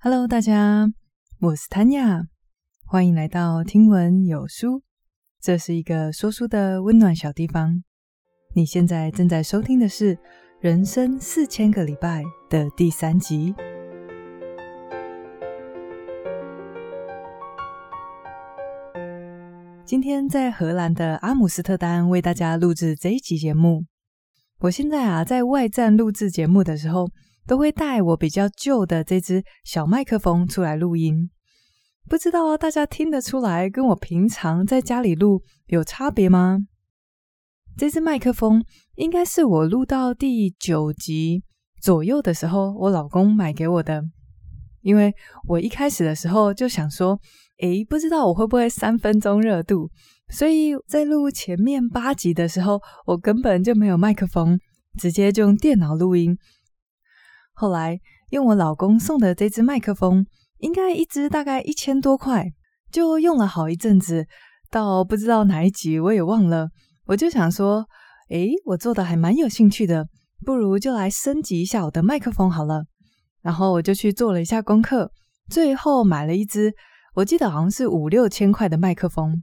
Hello，大家，我是 Tanya，欢迎来到听闻有书。这是一个说书的温暖小地方。你现在正在收听的是《人生四千个礼拜》的第三集。今天在荷兰的阿姆斯特丹为大家录制这一集节目。我现在啊，在外站录制节目的时候。都会带我比较旧的这支小麦克风出来录音，不知道大家听得出来跟我平常在家里录有差别吗？这支麦克风应该是我录到第九集左右的时候，我老公买给我的，因为我一开始的时候就想说，诶，不知道我会不会三分钟热度，所以在录前面八集的时候，我根本就没有麦克风，直接就用电脑录音。后来用我老公送的这支麦克风，应该一支大概一千多块，就用了好一阵子，到不知道哪一集我也忘了。我就想说，诶，我做的还蛮有兴趣的，不如就来升级一下我的麦克风好了。然后我就去做了一下功课，最后买了一支，我记得好像是五六千块的麦克风。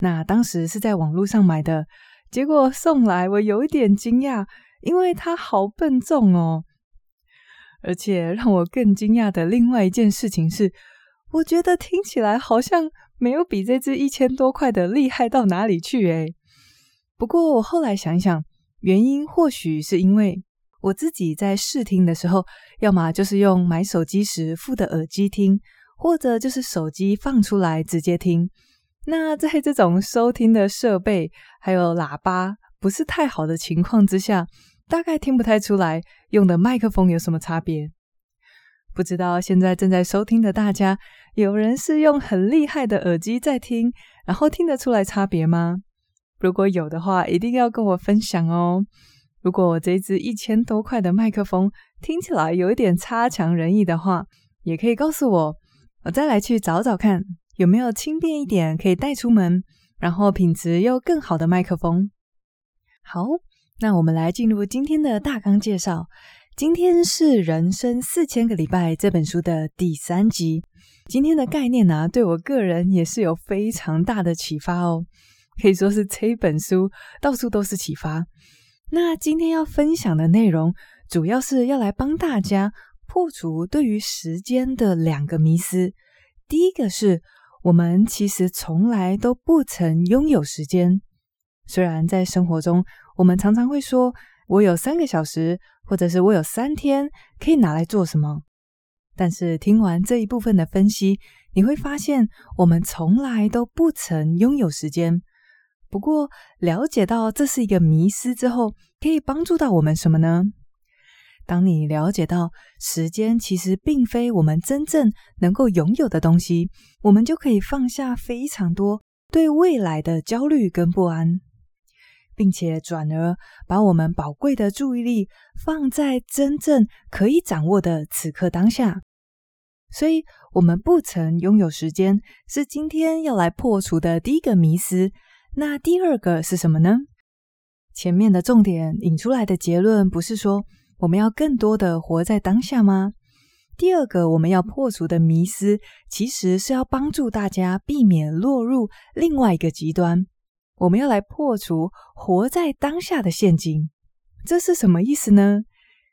那当时是在网络上买的，结果送来我有一点惊讶，因为它好笨重哦。而且让我更惊讶的另外一件事情是，我觉得听起来好像没有比这支一千多块的厉害到哪里去诶。不过我后来想一想，原因或许是因为我自己在试听的时候，要么就是用买手机时附的耳机听，或者就是手机放出来直接听。那在这种收听的设备还有喇叭不是太好的情况之下，大概听不太出来用的麦克风有什么差别。不知道现在正在收听的大家，有人是用很厉害的耳机在听，然后听得出来差别吗？如果有的话，一定要跟我分享哦。如果我这支一千多块的麦克风听起来有一点差强人意的话，也可以告诉我，我再来去找找看有没有轻便一点可以带出门，然后品质又更好的麦克风。好。那我们来进入今天的大纲介绍。今天是《人生四千个礼拜》这本书的第三集。今天的概念呢、啊，对我个人也是有非常大的启发哦，可以说是这本书到处都是启发。那今天要分享的内容，主要是要来帮大家破除对于时间的两个迷思。第一个是我们其实从来都不曾拥有时间，虽然在生活中。我们常常会说：“我有三个小时，或者是我有三天可以拿来做什么。”但是听完这一部分的分析，你会发现我们从来都不曾拥有时间。不过，了解到这是一个迷思之后，可以帮助到我们什么呢？当你了解到时间其实并非我们真正能够拥有的东西，我们就可以放下非常多对未来的焦虑跟不安。并且转而把我们宝贵的注意力放在真正可以掌握的此刻当下，所以，我们不曾拥有时间，是今天要来破除的第一个迷思。那第二个是什么呢？前面的重点引出来的结论不是说我们要更多的活在当下吗？第二个我们要破除的迷思，其实是要帮助大家避免落入另外一个极端。我们要来破除活在当下的陷阱，这是什么意思呢？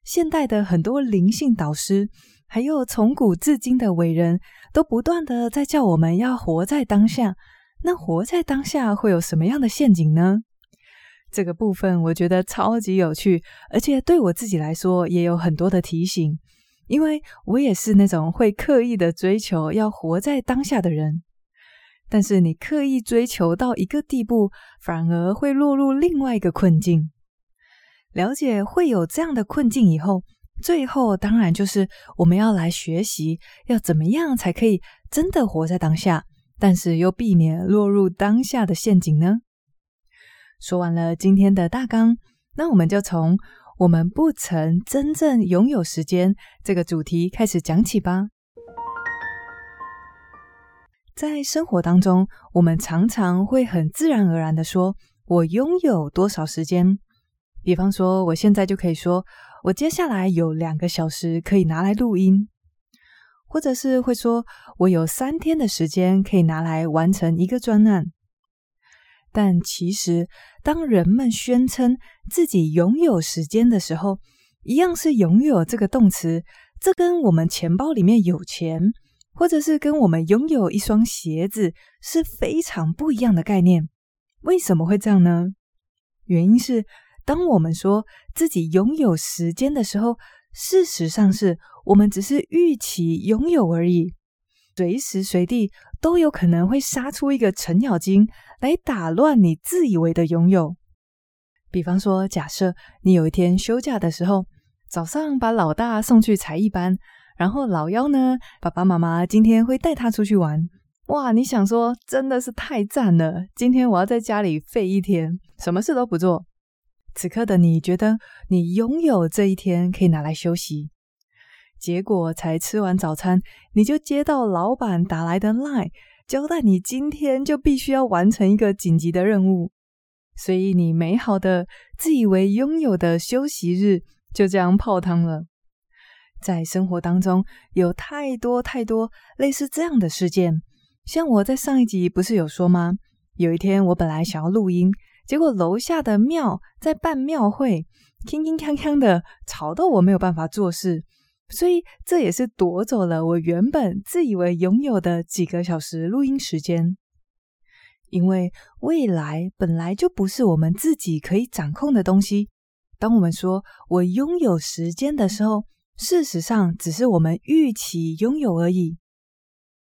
现代的很多灵性导师，还有从古至今的伟人，都不断的在叫我们要活在当下。那活在当下会有什么样的陷阱呢？这个部分我觉得超级有趣，而且对我自己来说也有很多的提醒，因为我也是那种会刻意的追求要活在当下的人。但是你刻意追求到一个地步，反而会落入另外一个困境。了解会有这样的困境以后，最后当然就是我们要来学习，要怎么样才可以真的活在当下，但是又避免落入当下的陷阱呢？说完了今天的大纲，那我们就从我们不曾真正拥有时间这个主题开始讲起吧。在生活当中，我们常常会很自然而然的说：“我拥有多少时间？”比方说，我现在就可以说：“我接下来有两个小时可以拿来录音。”或者是会说我有三天的时间可以拿来完成一个专案。但其实，当人们宣称自己拥有时间的时候，一样是拥有这个动词，这跟我们钱包里面有钱，或者是跟我们拥有一双鞋子是非常不一样的概念。为什么会这样呢？原因是，当我们说自己拥有时间的时候，事实上是我们只是预期拥有而已，随时随地都有可能会杀出一个程咬金来打乱你自以为的拥有。比方说，假设你有一天休假的时候，早上把老大送去才艺班，然后老幺呢，爸爸妈妈今天会带他出去玩。哇，你想说真的是太赞了！今天我要在家里废一天，什么事都不做。此刻的你觉得你拥有这一天可以拿来休息，结果才吃完早餐，你就接到老板打来的 LINE，交代你今天就必须要完成一个紧急的任务，所以你美好的自以为拥有的休息日就这样泡汤了。在生活当中有太多太多类似这样的事件，像我在上一集不是有说吗？有一天我本来想要录音。结果楼下的庙在办庙会，铿铿锵锵的吵到我没有办法做事，所以这也是夺走了我原本自以为拥有的几个小时录音时间。因为未来本来就不是我们自己可以掌控的东西。当我们说我拥有时间的时候，事实上只是我们预期拥有而已。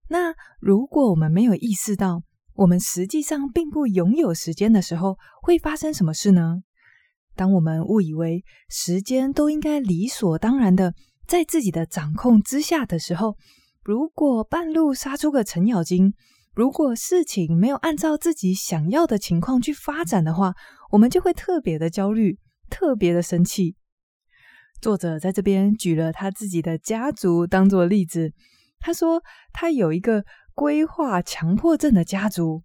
那如果我们没有意识到，我们实际上并不拥有时间的时候，会发生什么事呢？当我们误以为时间都应该理所当然的在自己的掌控之下的时候，如果半路杀出个程咬金，如果事情没有按照自己想要的情况去发展的话，我们就会特别的焦虑，特别的生气。作者在这边举了他自己的家族当做例子，他说他有一个。规划强迫症的家族，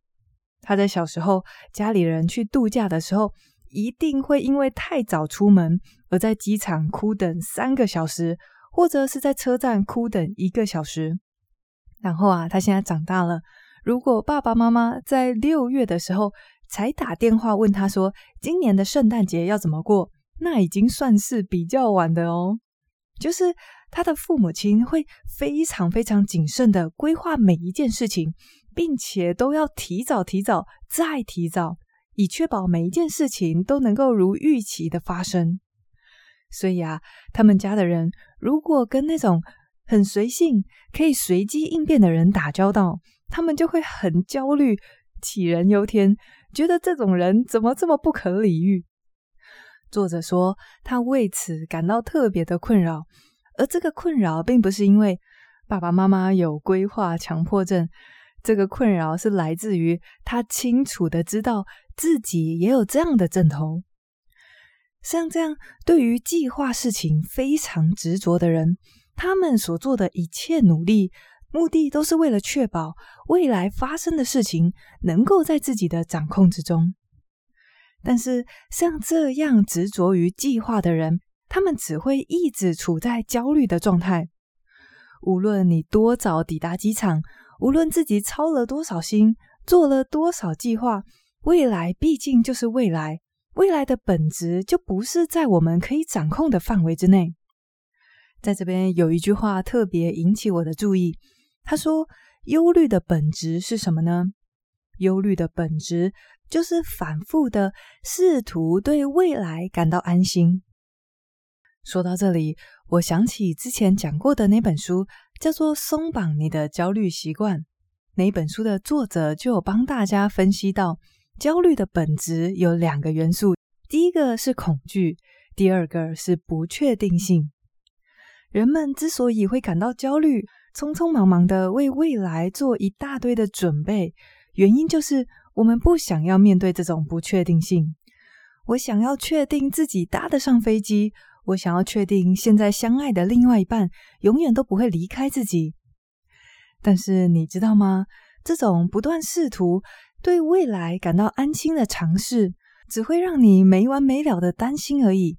他在小时候，家里人去度假的时候，一定会因为太早出门而在机场哭等三个小时，或者是在车站哭等一个小时。然后啊，他现在长大了，如果爸爸妈妈在六月的时候才打电话问他说今年的圣诞节要怎么过，那已经算是比较晚的哦，就是。他的父母亲会非常非常谨慎的规划每一件事情，并且都要提早、提早再提早，以确保每一件事情都能够如预期的发生。所以啊，他们家的人如果跟那种很随性、可以随机应变的人打交道，他们就会很焦虑、杞人忧天，觉得这种人怎么这么不可理喻。作者说，他为此感到特别的困扰。而这个困扰并不是因为爸爸妈妈有规划强迫症，这个困扰是来自于他清楚的知道自己也有这样的症头。像这样对于计划事情非常执着的人，他们所做的一切努力，目的都是为了确保未来发生的事情能够在自己的掌控之中。但是像这样执着于计划的人，他们只会一直处在焦虑的状态。无论你多早抵达机场，无论自己操了多少心，做了多少计划，未来毕竟就是未来，未来的本质就不是在我们可以掌控的范围之内。在这边有一句话特别引起我的注意，他说：“忧虑的本质是什么呢？忧虑的本质就是反复的试图对未来感到安心。”说到这里，我想起之前讲过的那本书，叫做《松绑你的焦虑习惯》。那本书的作者就有帮大家分析到，焦虑的本质有两个元素：第一个是恐惧，第二个是不确定性。人们之所以会感到焦虑，匆匆忙忙的为未来做一大堆的准备，原因就是我们不想要面对这种不确定性。我想要确定自己搭得上飞机。我想要确定现在相爱的另外一半永远都不会离开自己，但是你知道吗？这种不断试图对未来感到安心的尝试，只会让你没完没了的担心而已。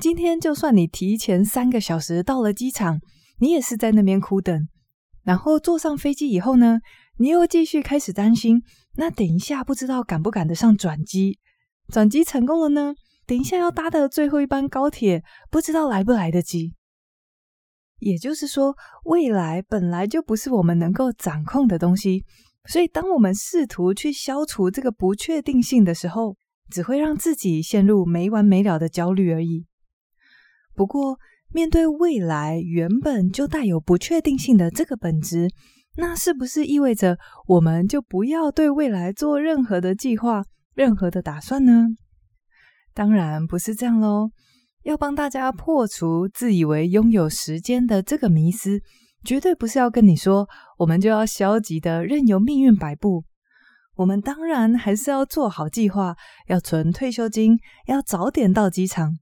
今天就算你提前三个小时到了机场，你也是在那边苦等。然后坐上飞机以后呢，你又继续开始担心，那等一下不知道赶不赶得上转机，转机成功了呢，等一下要搭的最后一班高铁，不知道来不来得及。也就是说，未来本来就不是我们能够掌控的东西，所以当我们试图去消除这个不确定性的时候，只会让自己陷入没完没了的焦虑而已。不过，面对未来原本就带有不确定性的这个本质，那是不是意味着我们就不要对未来做任何的计划、任何的打算呢？当然不是这样喽。要帮大家破除自以为拥有时间的这个迷思，绝对不是要跟你说，我们就要消极的任由命运摆布。我们当然还是要做好计划，要存退休金，要早点到机场。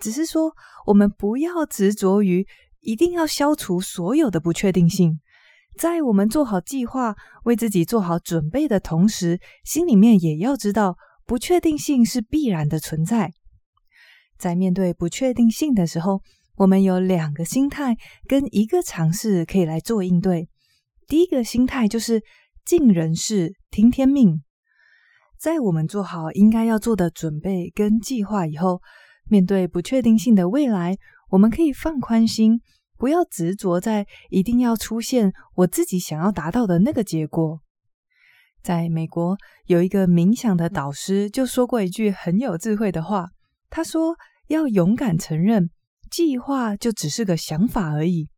只是说，我们不要执着于一定要消除所有的不确定性，在我们做好计划、为自己做好准备的同时，心里面也要知道，不确定性是必然的存在。在面对不确定性的时候，我们有两个心态跟一个尝试可以来做应对。第一个心态就是尽人事，听天命。在我们做好应该要做的准备跟计划以后，面对不确定性的未来，我们可以放宽心，不要执着在一定要出现我自己想要达到的那个结果。在美国，有一个冥想的导师就说过一句很有智慧的话，他说：“要勇敢承认，计划就只是个想法而已。”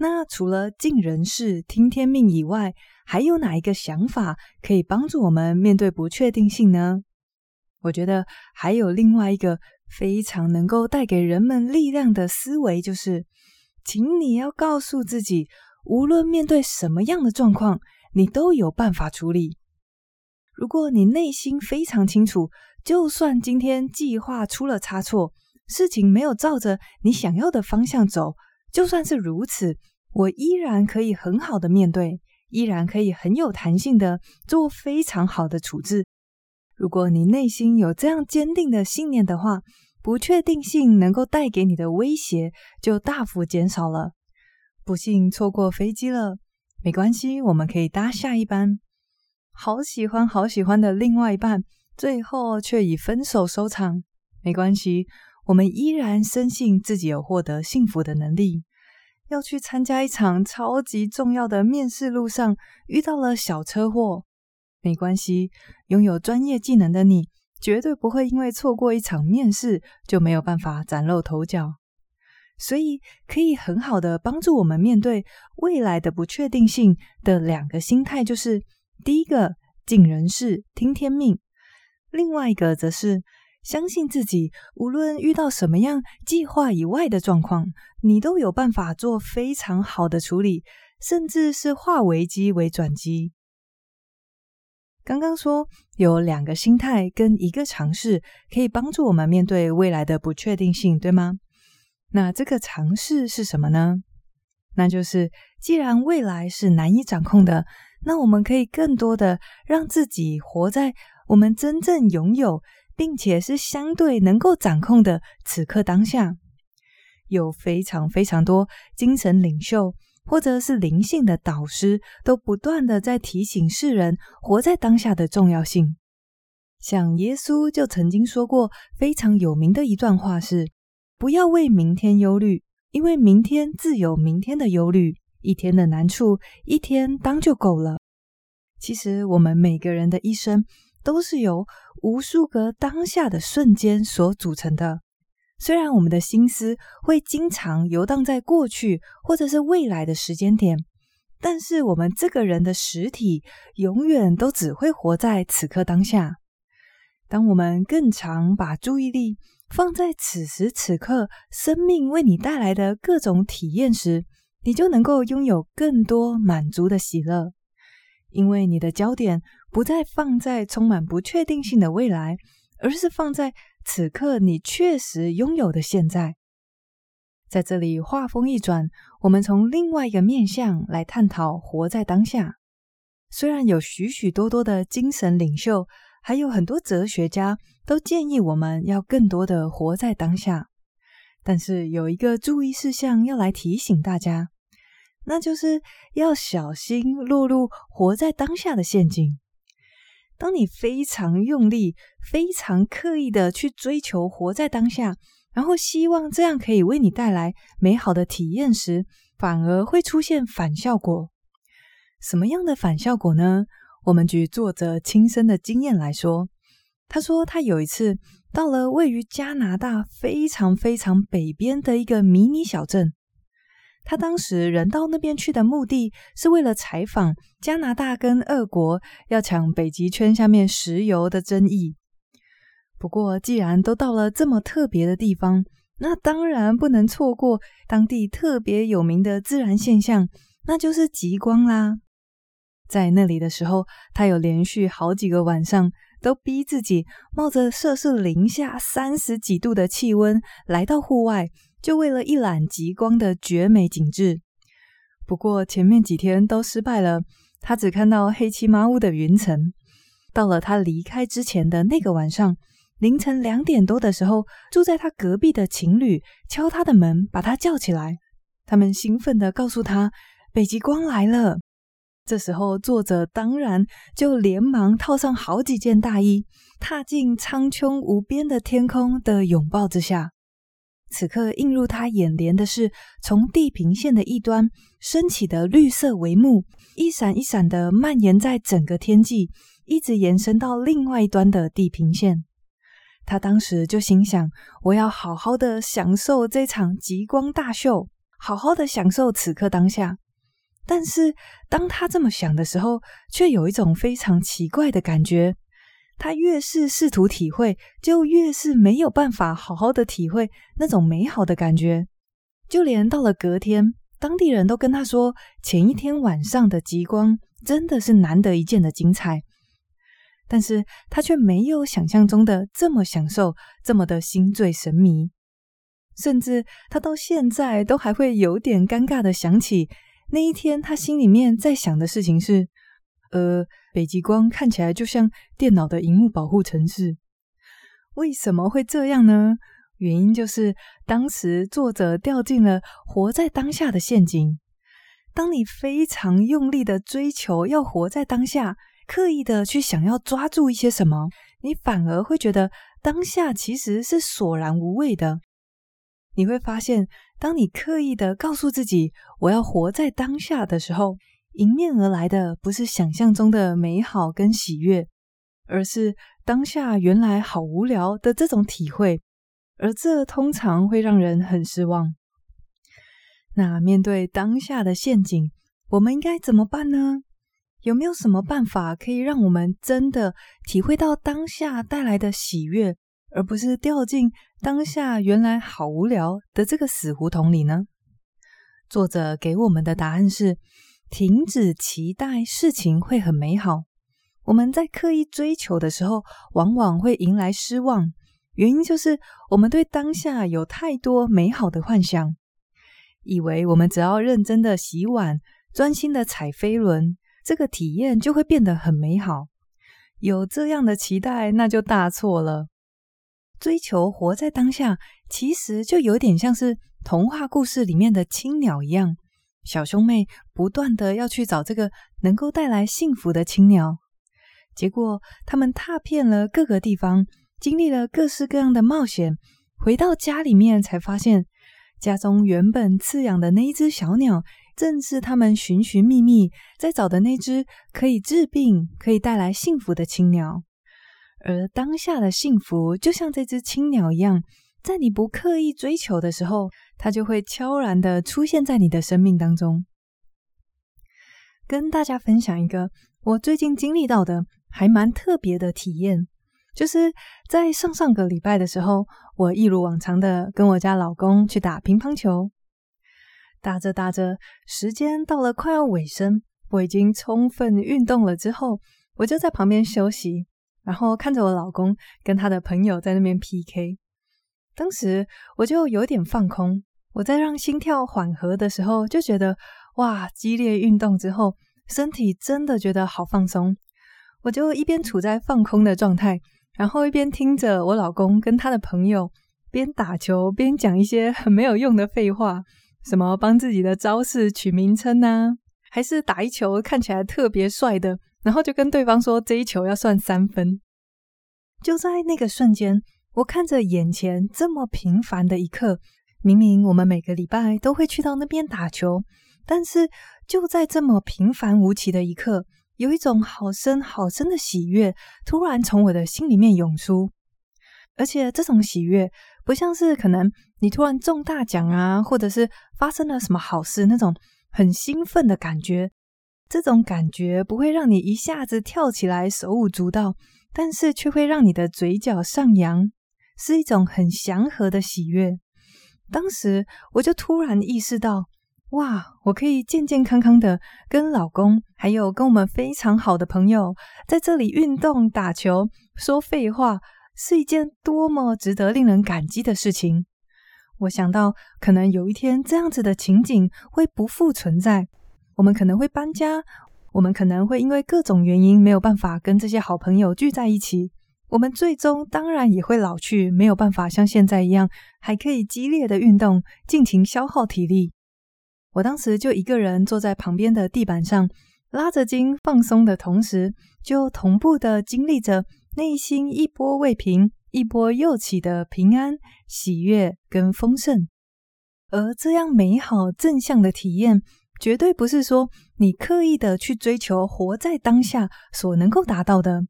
那除了尽人事、听天命以外，还有哪一个想法可以帮助我们面对不确定性呢？我觉得还有另外一个非常能够带给人们力量的思维，就是，请你要告诉自己，无论面对什么样的状况，你都有办法处理。如果你内心非常清楚，就算今天计划出了差错，事情没有照着你想要的方向走，就算是如此，我依然可以很好的面对，依然可以很有弹性的做非常好的处置。如果你内心有这样坚定的信念的话，不确定性能够带给你的威胁就大幅减少了。不幸错过飞机了，没关系，我们可以搭下一班。好喜欢好喜欢的另外一半，最后却以分手收场，没关系，我们依然深信自己有获得幸福的能力。要去参加一场超级重要的面试，路上遇到了小车祸。没关系，拥有专业技能的你，绝对不会因为错过一场面试就没有办法崭露头角。所以，可以很好的帮助我们面对未来的不确定性的两个心态，就是第一个，尽人事，听天命；另外一个则是相信自己，无论遇到什么样计划以外的状况，你都有办法做非常好的处理，甚至是化危机为转机。刚刚说有两个心态跟一个尝试可以帮助我们面对未来的不确定性，对吗？那这个尝试是什么呢？那就是既然未来是难以掌控的，那我们可以更多的让自己活在我们真正拥有，并且是相对能够掌控的此刻当下。有非常非常多精神领袖。或者是灵性的导师，都不断的在提醒世人活在当下的重要性。像耶稣就曾经说过非常有名的一段话是：不要为明天忧虑，因为明天自有明天的忧虑，一天的难处一天当就够了。其实我们每个人的一生都是由无数个当下的瞬间所组成的。虽然我们的心思会经常游荡在过去或者是未来的时间点，但是我们这个人的实体永远都只会活在此刻当下。当我们更常把注意力放在此时此刻生命为你带来的各种体验时，你就能够拥有更多满足的喜乐，因为你的焦点不再放在充满不确定性的未来，而是放在。此刻你确实拥有的现在，在这里话锋一转，我们从另外一个面向来探讨活在当下。虽然有许许多多的精神领袖，还有很多哲学家都建议我们要更多的活在当下，但是有一个注意事项要来提醒大家，那就是要小心落入活在当下的陷阱。当你非常用力、非常刻意的去追求活在当下，然后希望这样可以为你带来美好的体验时，反而会出现反效果。什么样的反效果呢？我们举作者亲身的经验来说，他说他有一次到了位于加拿大非常非常北边的一个迷你小镇。他当时人到那边去的目的是为了采访加拿大跟俄国要抢北极圈下面石油的争议。不过，既然都到了这么特别的地方，那当然不能错过当地特别有名的自然现象，那就是极光啦。在那里的时候，他有连续好几个晚上都逼自己冒着摄氏零下三十几度的气温来到户外。就为了一览极光的绝美景致，不过前面几天都失败了，他只看到黑漆麻乌的云层。到了他离开之前的那个晚上，凌晨两点多的时候，住在他隔壁的情侣敲他的门，把他叫起来。他们兴奋地告诉他，北极光来了。这时候，作者当然就连忙套上好几件大衣，踏进苍穹无边的天空的拥抱之下。此刻映入他眼帘的是，从地平线的一端升起的绿色帷幕，一闪一闪的蔓延在整个天际，一直延伸到另外一端的地平线。他当时就心想：我要好好的享受这场极光大秀，好好的享受此刻当下。但是当他这么想的时候，却有一种非常奇怪的感觉。他越是试图体会，就越是没有办法好好的体会那种美好的感觉。就连到了隔天，当地人都跟他说，前一天晚上的极光真的是难得一见的精彩。但是他却没有想象中的这么享受，这么的心醉神迷。甚至他到现在都还会有点尴尬的想起那一天，他心里面在想的事情是。呃，北极光看起来就像电脑的荧幕保护程式，为什么会这样呢？原因就是当时作者掉进了活在当下的陷阱。当你非常用力的追求要活在当下，刻意的去想要抓住一些什么，你反而会觉得当下其实是索然无味的。你会发现，当你刻意的告诉自己我要活在当下的时候，迎面而来的不是想象中的美好跟喜悦，而是当下原来好无聊的这种体会，而这通常会让人很失望。那面对当下的陷阱，我们应该怎么办呢？有没有什么办法可以让我们真的体会到当下带来的喜悦，而不是掉进当下原来好无聊的这个死胡同里呢？作者给我们的答案是。停止期待事情会很美好。我们在刻意追求的时候，往往会迎来失望。原因就是我们对当下有太多美好的幻想，以为我们只要认真的洗碗、专心的踩飞轮，这个体验就会变得很美好。有这样的期待，那就大错了。追求活在当下，其实就有点像是童话故事里面的青鸟一样。小兄妹不断的要去找这个能够带来幸福的青鸟，结果他们踏遍了各个地方，经历了各式各样的冒险，回到家里面才发现，家中原本饲养的那一只小鸟，正是他们寻寻觅觅在找的那只可以治病、可以带来幸福的青鸟。而当下的幸福，就像这只青鸟一样。在你不刻意追求的时候，它就会悄然的出现在你的生命当中。跟大家分享一个我最近经历到的还蛮特别的体验，就是在上上个礼拜的时候，我一如往常的跟我家老公去打乒乓球。打着打着，时间到了快要尾声，我已经充分运动了之后，我就在旁边休息，然后看着我老公跟他的朋友在那边 PK。当时我就有点放空，我在让心跳缓和的时候，就觉得哇，激烈运动之后，身体真的觉得好放松。我就一边处在放空的状态，然后一边听着我老公跟他的朋友边打球边讲一些很没有用的废话，什么帮自己的招式取名称啊，还是打一球看起来特别帅的，然后就跟对方说这一球要算三分。就在那个瞬间，我看着眼前这么平凡的一刻，明明我们每个礼拜都会去到那边打球，但是就在这么平凡无奇的一刻，有一种好深好深的喜悦突然从我的心里面涌出，而且这种喜悦不像是可能你突然中大奖啊，或者是发生了什么好事那种很兴奋的感觉，这种感觉不会让你一下子跳起来手舞足蹈。但是却会让你的嘴角上扬，是一种很祥和的喜悦。当时我就突然意识到，哇，我可以健健康康的跟老公，还有跟我们非常好的朋友在这里运动、打球、说废话，是一件多么值得令人感激的事情。我想到，可能有一天这样子的情景会不复存在，我们可能会搬家。我们可能会因为各种原因没有办法跟这些好朋友聚在一起，我们最终当然也会老去，没有办法像现在一样还可以激烈的运动，尽情消耗体力。我当时就一个人坐在旁边的地板上，拉着筋放松的同时，就同步的经历着内心一波未平，一波又起的平安、喜悦跟丰盛。而这样美好正向的体验，绝对不是说你刻意的去追求活在当下所能够达到的。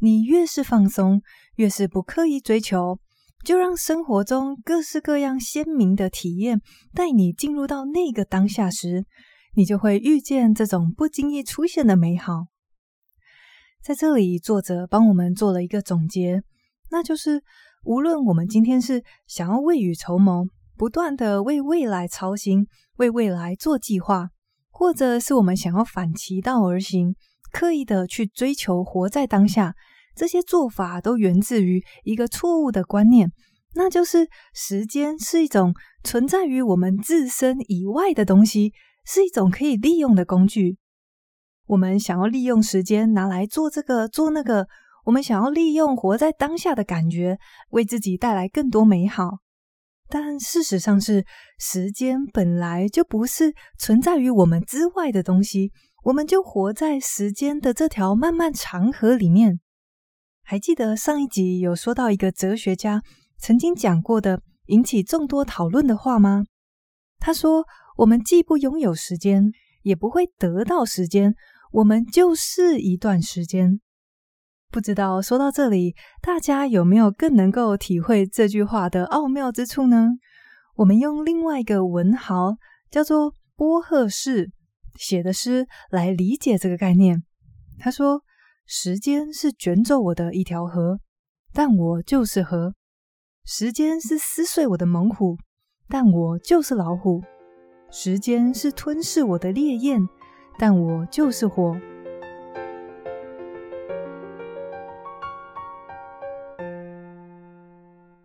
你越是放松，越是不刻意追求，就让生活中各式各样鲜明的体验带你进入到那个当下时，你就会遇见这种不经意出现的美好。在这里，作者帮我们做了一个总结，那就是无论我们今天是想要未雨绸缪，不断的为未来操心，为未来做计划，或者是我们想要反其道而行，刻意的去追求活在当下，这些做法都源自于一个错误的观念，那就是时间是一种存在于我们自身以外的东西，是一种可以利用的工具。我们想要利用时间拿来做这个做那个，我们想要利用活在当下的感觉，为自己带来更多美好。但事实上是，时间本来就不是存在于我们之外的东西，我们就活在时间的这条漫漫长河里面。还记得上一集有说到一个哲学家曾经讲过的引起众多讨论的话吗？他说：“我们既不拥有时间，也不会得到时间，我们就是一段时间。”不知道说到这里，大家有没有更能够体会这句话的奥妙之处呢？我们用另外一个文豪叫做波赫士写的诗来理解这个概念。他说：“时间是卷走我的一条河，但我就是河；时间是撕碎我的猛虎，但我就是老虎；时间是吞噬我的烈焰，但我就是火。”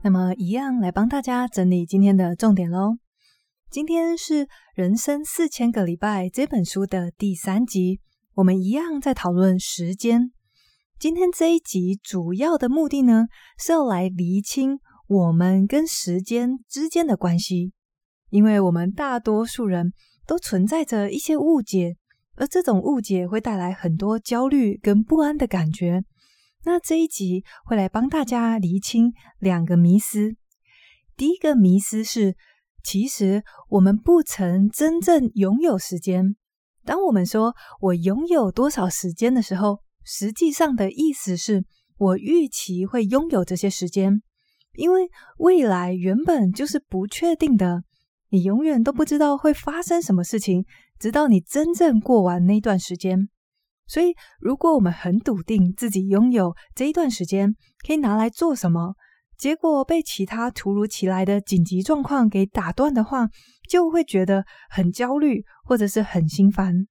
那么，一样来帮大家整理今天的重点喽。今天是《人生四千个礼拜》这本书的第三集，我们一样在讨论时间。今天这一集主要的目的呢，是要来厘清我们跟时间之间的关系，因为我们大多数人都存在着一些误解，而这种误解会带来很多焦虑跟不安的感觉。那这一集会来帮大家厘清两个迷思。第一个迷思是，其实我们不曾真正拥有时间。当我们说我拥有多少时间的时候，实际上的意思是我预期会拥有这些时间，因为未来原本就是不确定的，你永远都不知道会发生什么事情，直到你真正过完那段时间。所以，如果我们很笃定自己拥有这一段时间可以拿来做什么，结果被其他突如其来的紧急状况给打断的话，就会觉得很焦虑或者是很心烦。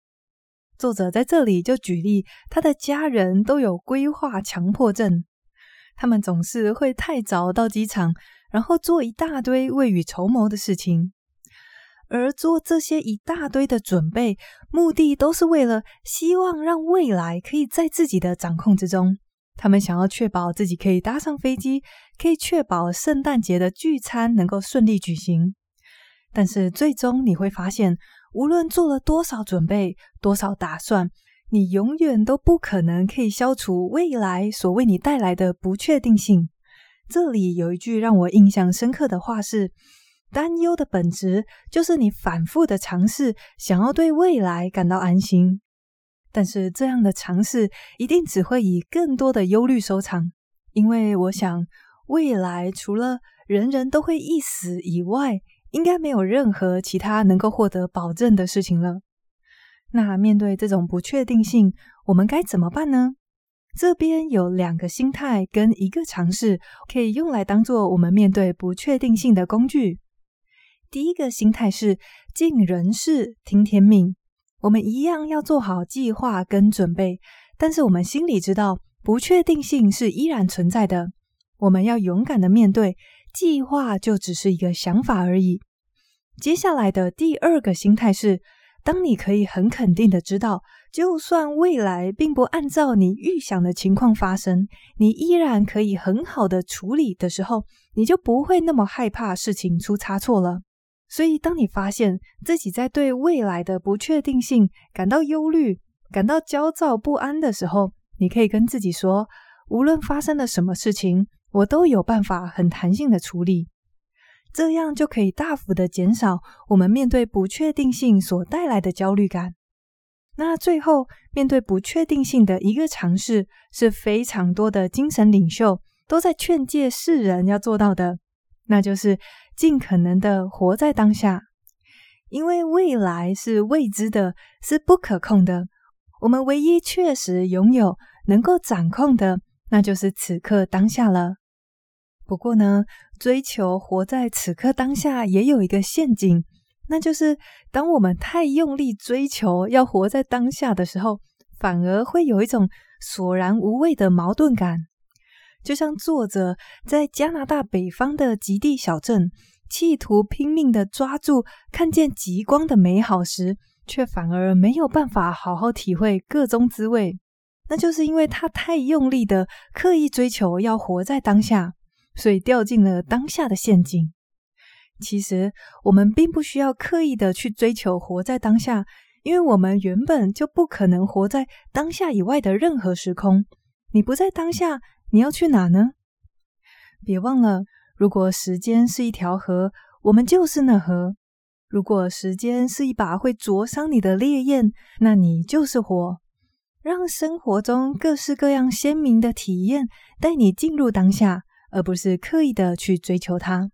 作者在这里就举例，他的家人都有规划强迫症，他们总是会太早到机场，然后做一大堆未雨绸缪的事情。而做这些一大堆的准备，目的都是为了希望让未来可以在自己的掌控之中，他们想要确保自己可以搭上飞机，可以确保圣诞节的聚餐能够顺利举行。但是最终你会发现，无论做了多少准备、多少打算，你永远都不可能可以消除未来所为你带来的不确定性。这里有一句让我印象深刻的话是：担忧的本质就是你反复的尝试，想要对未来感到安心。但是这样的尝试一定只会以更多的忧虑收场，因为我想未来除了人人都会一死以外，应该没有任何其他能够获得保证的事情了。那面对这种不确定性，我们该怎么办呢？这边有两个心态跟一个尝试，可以用来当做我们面对不确定性的工具。第一个心态是尽人事，听天命。我们一样要做好计划跟准备，但是我们心里知道不确定性是依然存在的。我们要勇敢的面对，计划就只是一个想法而已。接下来的第二个心态是，当你可以很肯定的知道，就算未来并不按照你预想的情况发生，你依然可以很好的处理的时候，你就不会那么害怕事情出差错了。所以，当你发现自己在对未来的不确定性感到忧虑、感到焦躁不安的时候，你可以跟自己说：无论发生了什么事情，我都有办法很弹性的处理。这样就可以大幅的减少我们面对不确定性所带来的焦虑感。那最后，面对不确定性的一个尝试，是非常多的精神领袖都在劝诫世人要做到的，那就是。尽可能的活在当下，因为未来是未知的，是不可控的。我们唯一确实拥有、能够掌控的，那就是此刻当下了。不过呢，追求活在此刻当下也有一个陷阱，那就是当我们太用力追求要活在当下的时候，反而会有一种索然无味的矛盾感。就像作者在加拿大北方的极地小镇，企图拼命的抓住看见极光的美好时，却反而没有办法好好体会个中滋味。那就是因为他太用力的刻意追求要活在当下，所以掉进了当下的陷阱。其实我们并不需要刻意的去追求活在当下，因为我们原本就不可能活在当下以外的任何时空。你不在当下。你要去哪呢？别忘了，如果时间是一条河，我们就是那河；如果时间是一把会灼伤你的烈焰，那你就是火。让生活中各式各样鲜明的体验带你进入当下，而不是刻意的去追求它。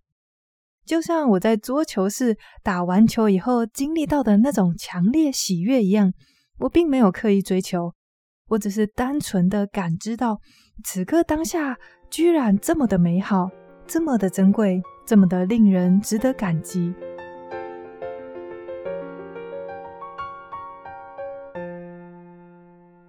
就像我在桌球室打完球以后经历到的那种强烈喜悦一样，我并没有刻意追求。我只是单纯的感知到，此刻当下居然这么的美好，这么的珍贵，这么的令人值得感激。